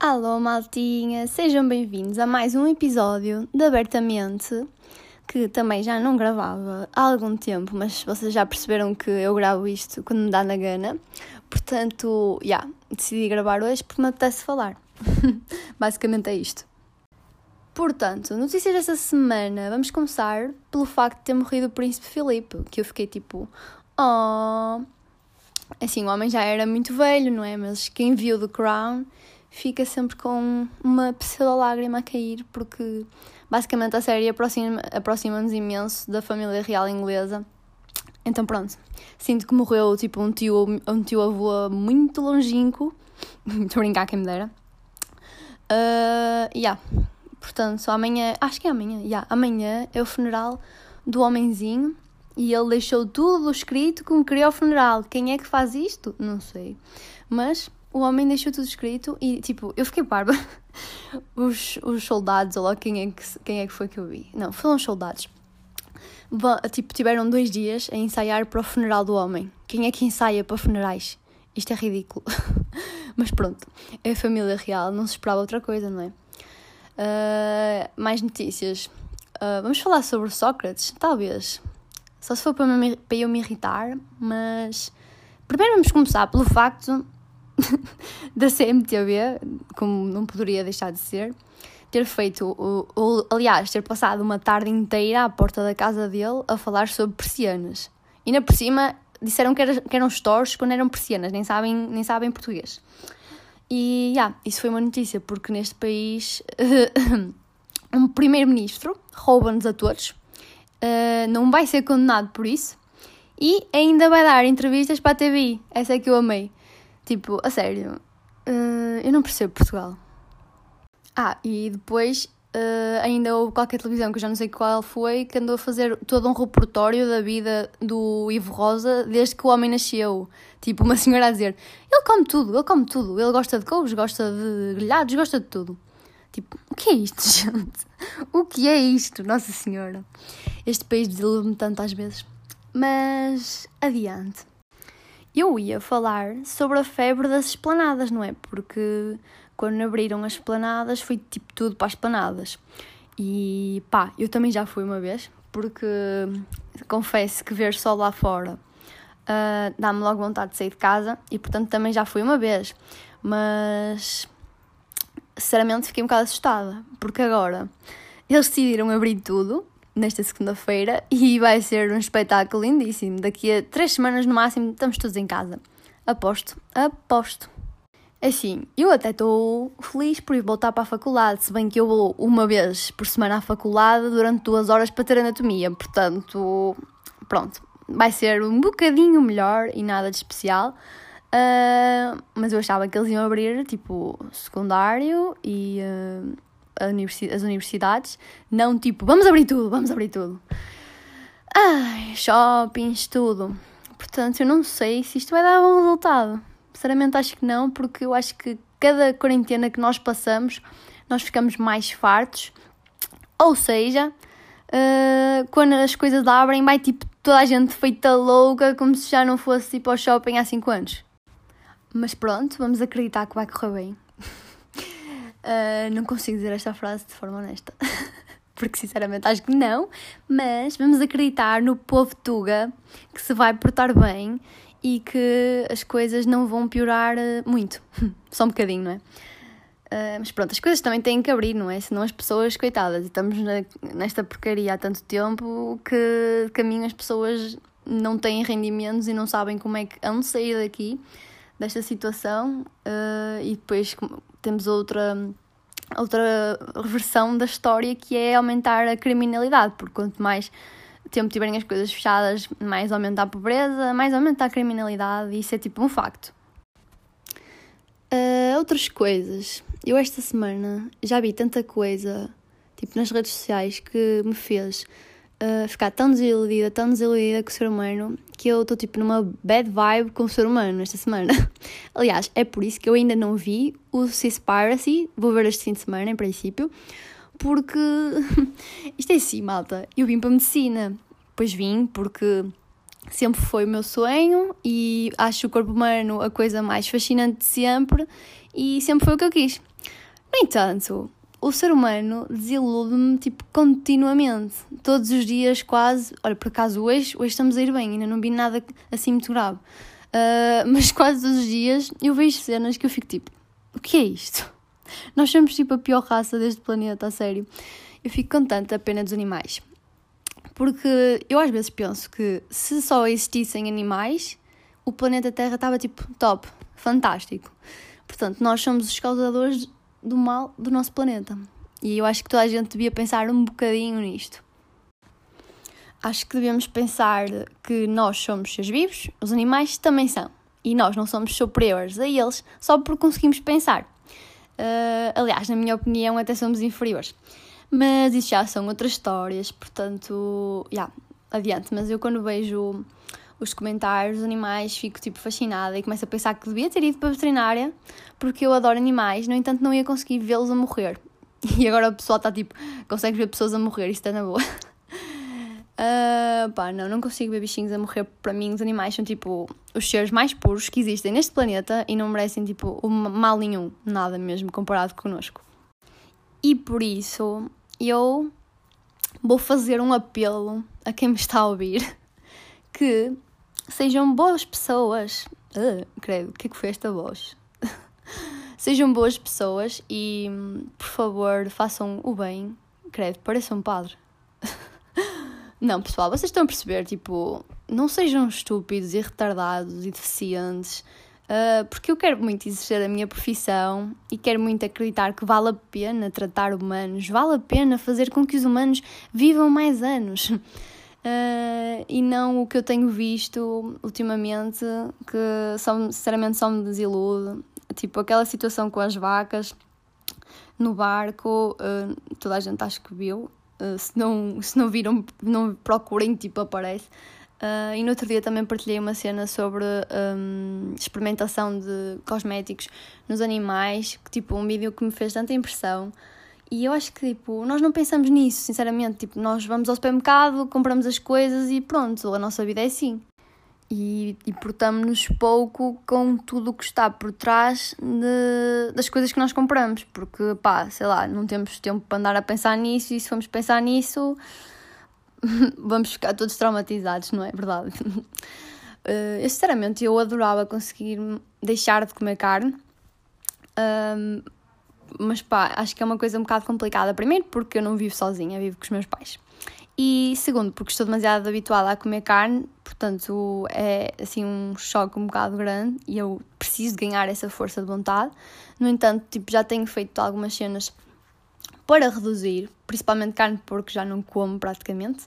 Alô, maltinha! Sejam bem-vindos a mais um episódio de Abertamente, que também já não gravava há algum tempo, mas vocês já perceberam que eu gravo isto quando me dá na gana. Portanto, já, yeah, decidi gravar hoje porque me apetece falar. Basicamente é isto. Portanto, notícias desta semana, vamos começar pelo facto de ter morrido o Príncipe Filipe, que eu fiquei tipo, oh. Assim, o homem já era muito velho, não é? Mas quem viu The Crown fica sempre com uma pseudo-lágrima a cair, porque basicamente a série aproxima-nos aproxima imenso da família real inglesa. Então pronto, sinto que morreu tipo um tio, um tio avô muito longínquo, muito brincar quem me dera. Uh, yeah. Portanto, amanhã, acho que é amanhã, yeah, amanhã é o funeral do homenzinho e ele deixou tudo escrito como queria o funeral. Quem é que faz isto? Não sei. Mas o homem deixou tudo escrito e, tipo, eu fiquei barba. os, os soldados, ou lá quem é, que, quem é que foi que eu vi? Não, foram os soldados. Tipo, tiveram dois dias a ensaiar para o funeral do homem. Quem é que ensaia para funerais? Isto é ridículo. Mas pronto, é a família real, não se esperava outra coisa, não é? Uh, mais notícias. Uh, vamos falar sobre Sócrates? Talvez. Só se for para, me, para eu me irritar, mas. Primeiro vamos começar pelo facto da CMTV, como não poderia deixar de ser, ter feito, o, o, aliás, ter passado uma tarde inteira à porta da casa dele a falar sobre persianas. E ainda por cima disseram que, era, que eram stores quando eram persianas, nem sabem, nem sabem português. E yeah, isso foi uma notícia, porque neste país um primeiro-ministro rouba-nos a todos, uh, não vai ser condenado por isso e ainda vai dar entrevistas para a TV. Essa é que eu amei. Tipo, a sério, uh, eu não percebo Portugal. Ah, e depois uh, ainda houve qualquer televisão que eu já não sei qual foi que andou a fazer todo um repertório da vida do Ivo Rosa desde que o homem nasceu. Tipo, uma senhora a dizer: ele come tudo, ele come tudo, ele gosta de couves, gosta de grelhados, gosta de tudo. Tipo, o que é isto, gente? O que é isto, Nossa Senhora? Este país desilude-me tanto às vezes. Mas, adiante eu ia falar sobre a febre das esplanadas, não é? Porque quando abriram as esplanadas foi tipo tudo para as esplanadas. E pá, eu também já fui uma vez, porque confesso que ver só lá fora uh, dá-me logo vontade de sair de casa e portanto também já fui uma vez. Mas sinceramente fiquei um bocado assustada, porque agora eles decidiram abrir tudo nesta segunda-feira e vai ser um espetáculo lindíssimo. Daqui a três semanas no máximo estamos todos em casa. Aposto, aposto. Assim, eu até estou feliz por ir voltar para a faculdade, se bem que eu vou uma vez por semana à faculdade durante duas horas para ter anatomia, portanto, pronto, vai ser um bocadinho melhor e nada de especial. Uh, mas eu achava que eles iam abrir tipo secundário e uh, universi as universidades, não tipo, vamos abrir tudo, vamos abrir tudo. Ai, shoppings, tudo. Portanto, eu não sei se isto vai dar bom resultado. Sinceramente, acho que não, porque eu acho que cada quarentena que nós passamos, nós ficamos mais fartos. Ou seja, uh, quando as coisas abrem, vai tipo toda a gente feita louca, como se já não fosse tipo ao shopping há 5 anos. Mas pronto, vamos acreditar que vai correr bem. Uh, não consigo dizer esta frase de forma honesta, porque sinceramente acho que não, mas vamos acreditar no povo Tuga que se vai portar bem e que as coisas não vão piorar ah, muito, só um bocadinho, não é? Uh, mas pronto, as coisas também têm que abrir, não é? Senão as pessoas, coitadas, estamos na, nesta porcaria há tanto tempo que caminho as pessoas não têm rendimentos e não sabem como é que hão de sair daqui, desta situação, uh, e depois temos outra, outra versão da história que é aumentar a criminalidade, porque quanto mais tempo tiverem as coisas fechadas, mais aumenta a pobreza, mais aumenta a criminalidade, e isso é tipo um facto. Uh, outras coisas. Eu esta semana já vi tanta coisa, tipo nas redes sociais, que me fez uh, ficar tão desiludida, tão desiludida com o ser humano, que eu estou tipo numa bad vibe com o ser humano esta semana. Aliás, é por isso que eu ainda não vi o Seaspiracy, vou ver este fim de semana, em princípio, porque isto é assim, malta. Eu vim para a medicina depois vim, porque sempre foi o meu sonho e acho o corpo humano a coisa mais fascinante de sempre e sempre foi o que eu quis. No entanto, o ser humano desilude-me tipo continuamente, todos os dias quase. Olha, por acaso hoje, hoje estamos a ir bem, ainda não vi nada assim muito grave. Uh, mas quase todos os dias eu vejo cenas que eu fico tipo: o que é isto? Nós somos tipo a pior raça deste planeta, a sério. Eu fico com tanta pena dos animais. Porque eu às vezes penso que se só existissem animais, o planeta Terra estava tipo top, fantástico. Portanto, nós somos os causadores do mal do nosso planeta. E eu acho que toda a gente devia pensar um bocadinho nisto. Acho que devemos pensar que nós somos seres vivos, os animais também são. E nós não somos superiores a eles só porque conseguimos pensar. Uh, aliás, na minha opinião, até somos inferiores. Mas isso já são outras histórias, portanto, já, yeah, adiante. Mas eu quando vejo os comentários dos animais fico tipo fascinada e começo a pensar que devia ter ido para a veterinária porque eu adoro animais, no entanto não ia conseguir vê-los a morrer. E agora o pessoal está tipo, consegue ver pessoas a morrer, isto está na boa. Uh, pá, não, não consigo ver bichinhos a morrer. Para mim, os animais são tipo os seres mais puros que existem neste planeta e não merecem tipo mal nenhum, nada mesmo comparado connosco. E por isso eu vou fazer um apelo a quem me está a ouvir que sejam boas pessoas. Uh, credo, o que é que foi esta voz? sejam boas pessoas e, por favor, façam o bem. Credo, pareçam um padre. não, pessoal, vocês estão a perceber, tipo, não sejam estúpidos e retardados e deficientes Uh, porque eu quero muito exercer a minha profissão e quero muito acreditar que vale a pena tratar humanos, vale a pena fazer com que os humanos vivam mais anos. Uh, e não o que eu tenho visto ultimamente, que só, sinceramente só me desilude. Tipo, aquela situação com as vacas no barco, uh, toda a gente acho que viu. Se, não, se não viram, não procurem, tipo, aparece. Uh, e no outro dia também partilhei uma cena sobre um, experimentação de cosméticos nos animais, que, tipo, um vídeo que me fez tanta impressão. E eu acho que, tipo, nós não pensamos nisso, sinceramente. Tipo, nós vamos ao supermercado, compramos as coisas e pronto, a nossa vida é assim. E, e portamos-nos pouco com tudo o que está por trás de, das coisas que nós compramos. Porque, pá, sei lá, não temos tempo para andar a pensar nisso e se formos pensar nisso vamos ficar todos traumatizados, não é verdade? Uh, eu, sinceramente, eu adorava conseguir deixar de comer carne, mas pá, acho que é uma coisa um bocado complicada. Primeiro, porque eu não vivo sozinha, vivo com os meus pais. E segundo, porque estou demasiado habituada a comer carne, portanto é assim um choque um bocado grande e eu preciso ganhar essa força de vontade. No entanto, tipo, já tenho feito algumas cenas para reduzir, principalmente carne de porco, já não como praticamente.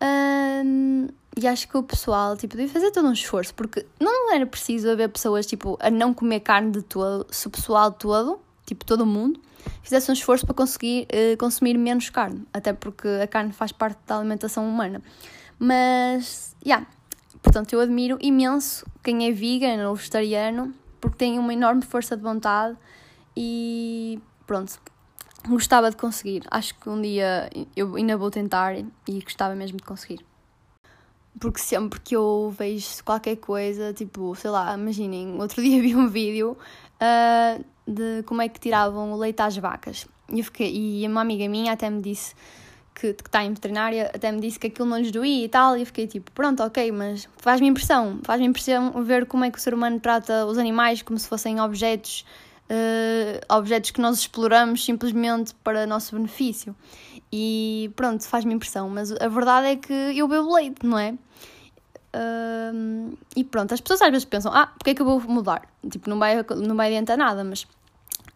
Um, e acho que o pessoal tipo, devia fazer todo um esforço, porque não era preciso haver pessoas tipo, a não comer carne de todo, se o pessoal todo, tipo todo mundo, fizesse um esforço para conseguir uh, consumir menos carne, até porque a carne faz parte da alimentação humana. Mas, yeah, portanto, eu admiro imenso quem é vegan ou vegetariano, porque tem uma enorme força de vontade e pronto, gostava de conseguir. Acho que um dia eu ainda vou tentar e gostava mesmo de conseguir. Porque sempre que eu vejo qualquer coisa, tipo, sei lá, imaginem, outro dia vi um vídeo uh, de como é que tiravam o leite às vacas. E, fiquei, e uma amiga minha até me disse que, está em veterinária, até me disse que aquilo não lhes doía e tal, e eu fiquei tipo, pronto, ok, mas faz-me impressão, faz-me impressão ver como é que o ser humano trata os animais como se fossem objetos uh, objetos que nós exploramos simplesmente para nosso benefício. E pronto, faz-me impressão, mas a verdade é que eu bebo leite, não é? Uh, e pronto, as pessoas às vezes pensam, ah, porque é que eu vou mudar? Tipo, não vai, não vai adiantar nada, mas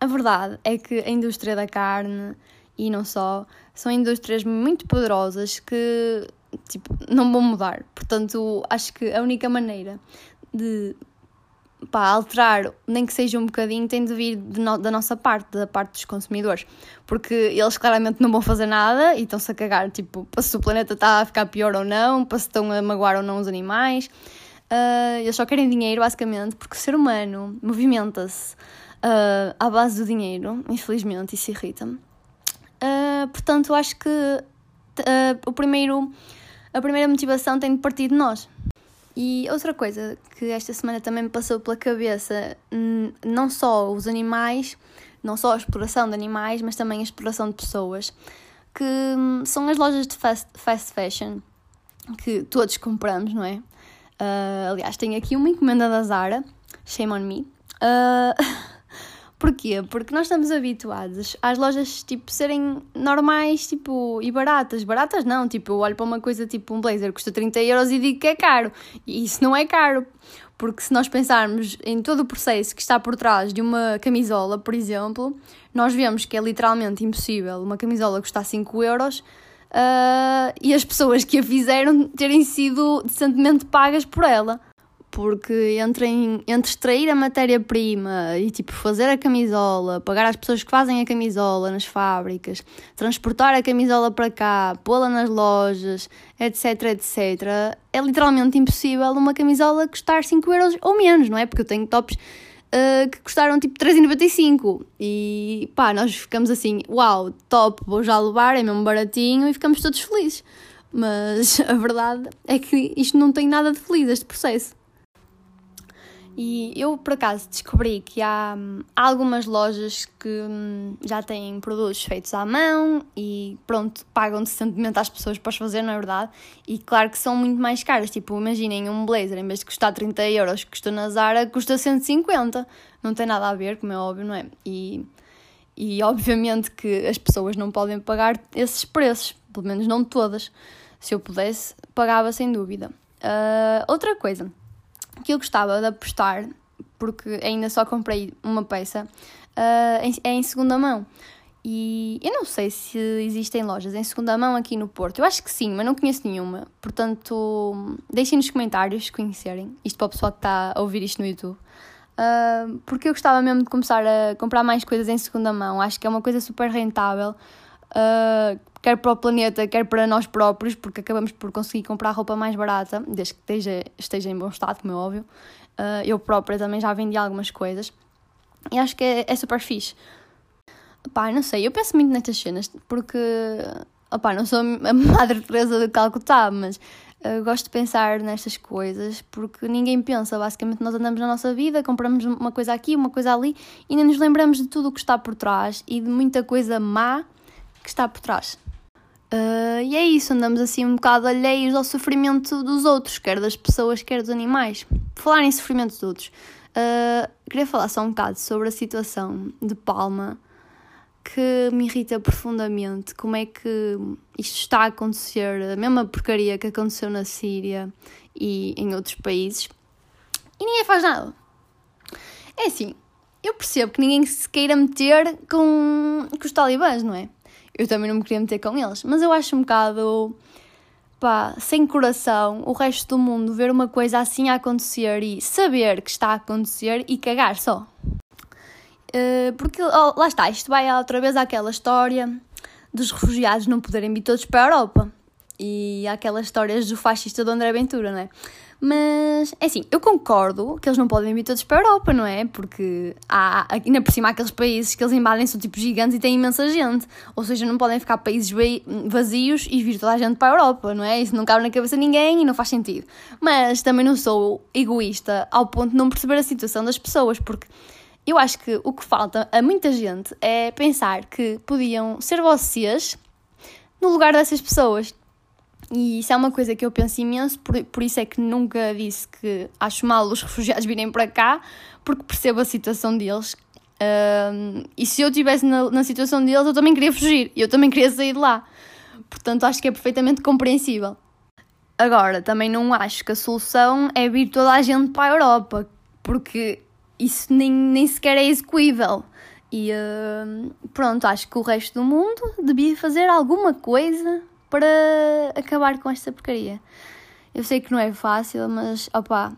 a verdade é que a indústria da carne e não só, são indústrias muito poderosas que tipo, não vão mudar. Portanto, acho que a única maneira de pá, alterar, nem que seja um bocadinho, tem de vir de no, da nossa parte, da parte dos consumidores. Porque eles claramente não vão fazer nada e estão-se a cagar, tipo, para se o planeta está a ficar pior ou não, para se estão a magoar ou não os animais. Uh, eles só querem dinheiro, basicamente, porque o ser humano movimenta-se uh, à base do dinheiro, infelizmente, isso irrita-me. Uh, portanto, acho que o primeiro a primeira motivação tem de partir de nós. E outra coisa que esta semana também me passou pela cabeça, não só os animais, não só a exploração de animais, mas também a exploração de pessoas, que hum, são as lojas de fast, fast fashion que todos compramos, não é? Uh, aliás, tenho aqui uma encomenda da Zara, shame on me. Uh, Porquê? Porque nós estamos habituados às lojas, tipo, serem normais, tipo, e baratas. Baratas não, tipo, eu olho para uma coisa, tipo, um blazer custa 30 euros e digo que é caro. E isso não é caro. Porque se nós pensarmos em todo o processo que está por trás de uma camisola, por exemplo, nós vemos que é literalmente impossível uma camisola custar 5 euros uh, e as pessoas que a fizeram terem sido decentemente pagas por ela porque entre, entre extrair a matéria-prima e tipo fazer a camisola, pagar às pessoas que fazem a camisola nas fábricas, transportar a camisola para cá, pô-la nas lojas, etc, etc, é literalmente impossível uma camisola custar 5 euros ou menos, não é? Porque eu tenho tops uh, que custaram tipo 3,95 e pá, nós ficamos assim, uau, top, vou já levar, é mesmo baratinho e ficamos todos felizes. Mas a verdade é que isto não tem nada de feliz, este processo. E eu, por acaso, descobri que há, há algumas lojas que hum, já têm produtos feitos à mão e, pronto, pagam decentemente às pessoas para os fazer, não é verdade? E claro que são muito mais caras. Tipo, imaginem um blazer, em vez de custar 30 euros que custa na Zara, custa 150. Não tem nada a ver, como é óbvio, não é? E, e obviamente que as pessoas não podem pagar esses preços, pelo menos não todas. Se eu pudesse, pagava sem dúvida. Uh, outra coisa que eu gostava de apostar, porque ainda só comprei uma peça, uh, é em segunda mão. E eu não sei se existem lojas em segunda mão aqui no Porto. Eu acho que sim, mas não conheço nenhuma. Portanto, deixem nos comentários se conhecerem. Isto para o pessoal que está a ouvir isto no YouTube. Uh, porque eu gostava mesmo de começar a comprar mais coisas em segunda mão. Acho que é uma coisa super rentável. Uh, quer para o planeta, quer para nós próprios, porque acabamos por conseguir comprar roupa mais barata, desde que esteja, esteja em bom estado, como é óbvio. Uh, eu própria também já vendi algumas coisas e acho que é, é super fixe. Pá, não sei, eu penso muito nestas cenas porque, opá, não sou a Madre Teresa de Calcutá, mas uh, gosto de pensar nestas coisas porque ninguém pensa. Basicamente, nós andamos na nossa vida, compramos uma coisa aqui, uma coisa ali e nem nos lembramos de tudo o que está por trás e de muita coisa má que está por trás. Uh, e é isso, andamos assim um bocado alheios ao sofrimento dos outros, quer das pessoas, quer dos animais. falar em sofrimento dos outros, uh, queria falar só um bocado sobre a situação de Palma que me irrita profundamente. Como é que isto está a acontecer, a mesma porcaria que aconteceu na Síria e em outros países, e ninguém faz nada. É assim, eu percebo que ninguém se queira meter com, com os talibãs, não é? Eu também não me queria meter com eles. Mas eu acho um bocado, pá, sem coração, o resto do mundo ver uma coisa assim a acontecer e saber que está a acontecer e cagar só. Uh, porque oh, lá está, isto vai outra vez àquela história dos refugiados não poderem vir todos para a Europa. E aquelas histórias do fascista do André Ventura, não é? Mas, é assim, eu concordo que eles não podem vir todos para a Europa, não é? Porque há, ainda por cima, aqueles países que eles invadem são tipo gigantes e têm imensa gente. Ou seja, não podem ficar países vazios e vir toda a gente para a Europa, não é? Isso não cabe na cabeça de ninguém e não faz sentido. Mas também não sou egoísta ao ponto de não perceber a situação das pessoas, porque eu acho que o que falta a muita gente é pensar que podiam ser vocês no lugar dessas pessoas. E isso é uma coisa que eu penso imenso, por, por isso é que nunca disse que acho mal os refugiados virem para cá, porque percebo a situação deles. Uh, e se eu estivesse na, na situação deles, eu também queria fugir, eu também queria sair de lá. Portanto, acho que é perfeitamente compreensível. Agora, também não acho que a solução é vir toda a gente para a Europa, porque isso nem, nem sequer é execuível. E uh, pronto, acho que o resto do mundo devia fazer alguma coisa para acabar com esta porcaria. Eu sei que não é fácil, mas opá,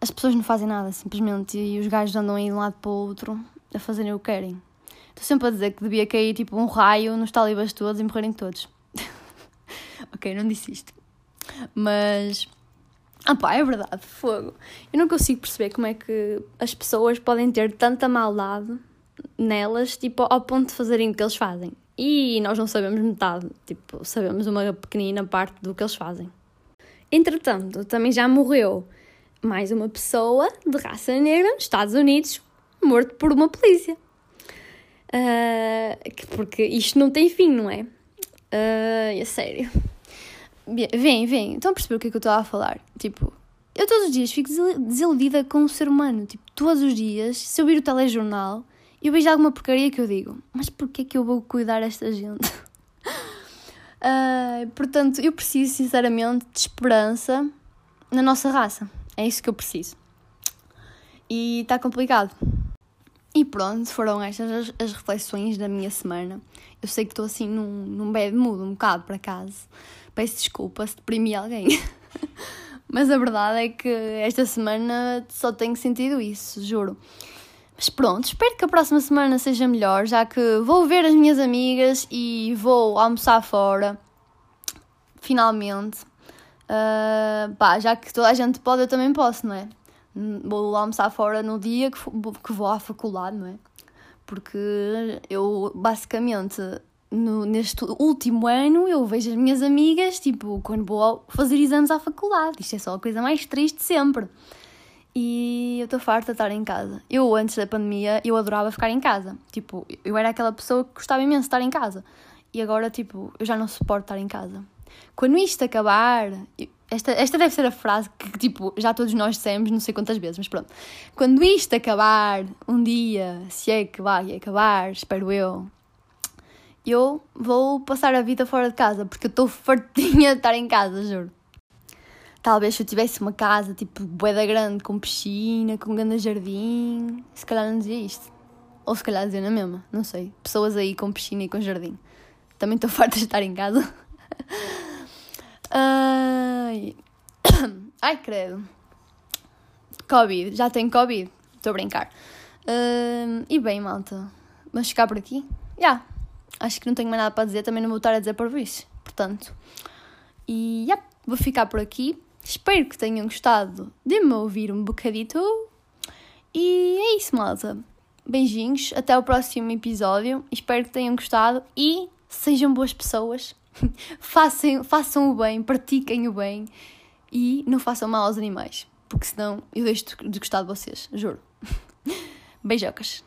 as pessoas não fazem nada simplesmente e os gajos andam aí de um lado para o outro a fazerem o que querem. Estou sempre a dizer que devia cair tipo um raio nos talibãs todos e morrerem todos. ok, não disse isto. Mas. Ah pá, é verdade, fogo. Eu não consigo perceber como é que as pessoas podem ter tanta maldade nelas, tipo, ao ponto de fazerem o que eles fazem. E nós não sabemos metade, tipo, sabemos uma pequenina parte do que eles fazem. Entretanto, também já morreu mais uma pessoa de raça negra nos Estados Unidos, morto por uma polícia. Uh, porque isto não tem fim, não é? Uh, é sério. Vem, vem. Estão a perceber o que é que eu estou a falar? Tipo, eu todos os dias fico desiludida com o ser humano. Tipo, todos os dias, se eu vir o telejornal, eu vejo alguma porcaria que eu digo, mas porquê que eu vou cuidar desta gente? uh, portanto, eu preciso, sinceramente, de esperança na nossa raça. É isso que eu preciso. E está complicado. E pronto, foram estas as, as, reflexões da minha semana. Eu sei que estou assim num, num bad mood, um bocado para casa. Peço desculpa se deprimi alguém. Mas a verdade é que esta semana só tenho sentido isso, juro. Mas pronto, espero que a próxima semana seja melhor, já que vou ver as minhas amigas e vou almoçar fora. Finalmente. Uh, pá, já que toda a gente pode, eu também posso, não é? Vou almoçar fora no dia que, vou à faculdade, não é? Porque eu, basicamente, no, neste último ano, eu vejo as minhas amigas, tipo, quando vou fazer exames à faculdade. Isto é só a coisa mais triste sempre. E eu estou farta de estar em casa. Eu, antes da pandemia, eu adorava ficar em casa. Tipo, eu era aquela pessoa que gostava imenso de estar em casa. E agora, tipo, eu já não suporto estar em casa. Quando isto acabar, esta, esta deve ser a frase que, tipo, já todos nós dissemos não sei quantas vezes, mas pronto. Quando isto acabar, um dia, se é que vai acabar, espero eu, eu vou passar a vida fora de casa, porque eu estou fartinha de estar em casa, juro. Talvez se eu tivesse uma casa, tipo, boeda grande, com piscina, com um grande jardim, se calhar não dizia isto. Ou se calhar dizia na mesma, não sei. Pessoas aí com piscina e com jardim. Também estou farta de estar em casa. Ai. Ai, credo. Covid, já tenho Covid. Estou a brincar. Uh, e bem, malta, vamos ficar por aqui? Já. Yeah. Acho que não tenho mais nada para dizer, também não vou estar a dizer por isso. Portanto, e yeah, vou ficar por aqui. Espero que tenham gostado de me ouvir um bocadito. E é isso, malta. Beijinhos, até o próximo episódio. Espero que tenham gostado e sejam boas pessoas. façam, façam o bem, pratiquem o bem e não façam mal aos animais, porque senão eu deixo de gostar de vocês, juro. Beijocas.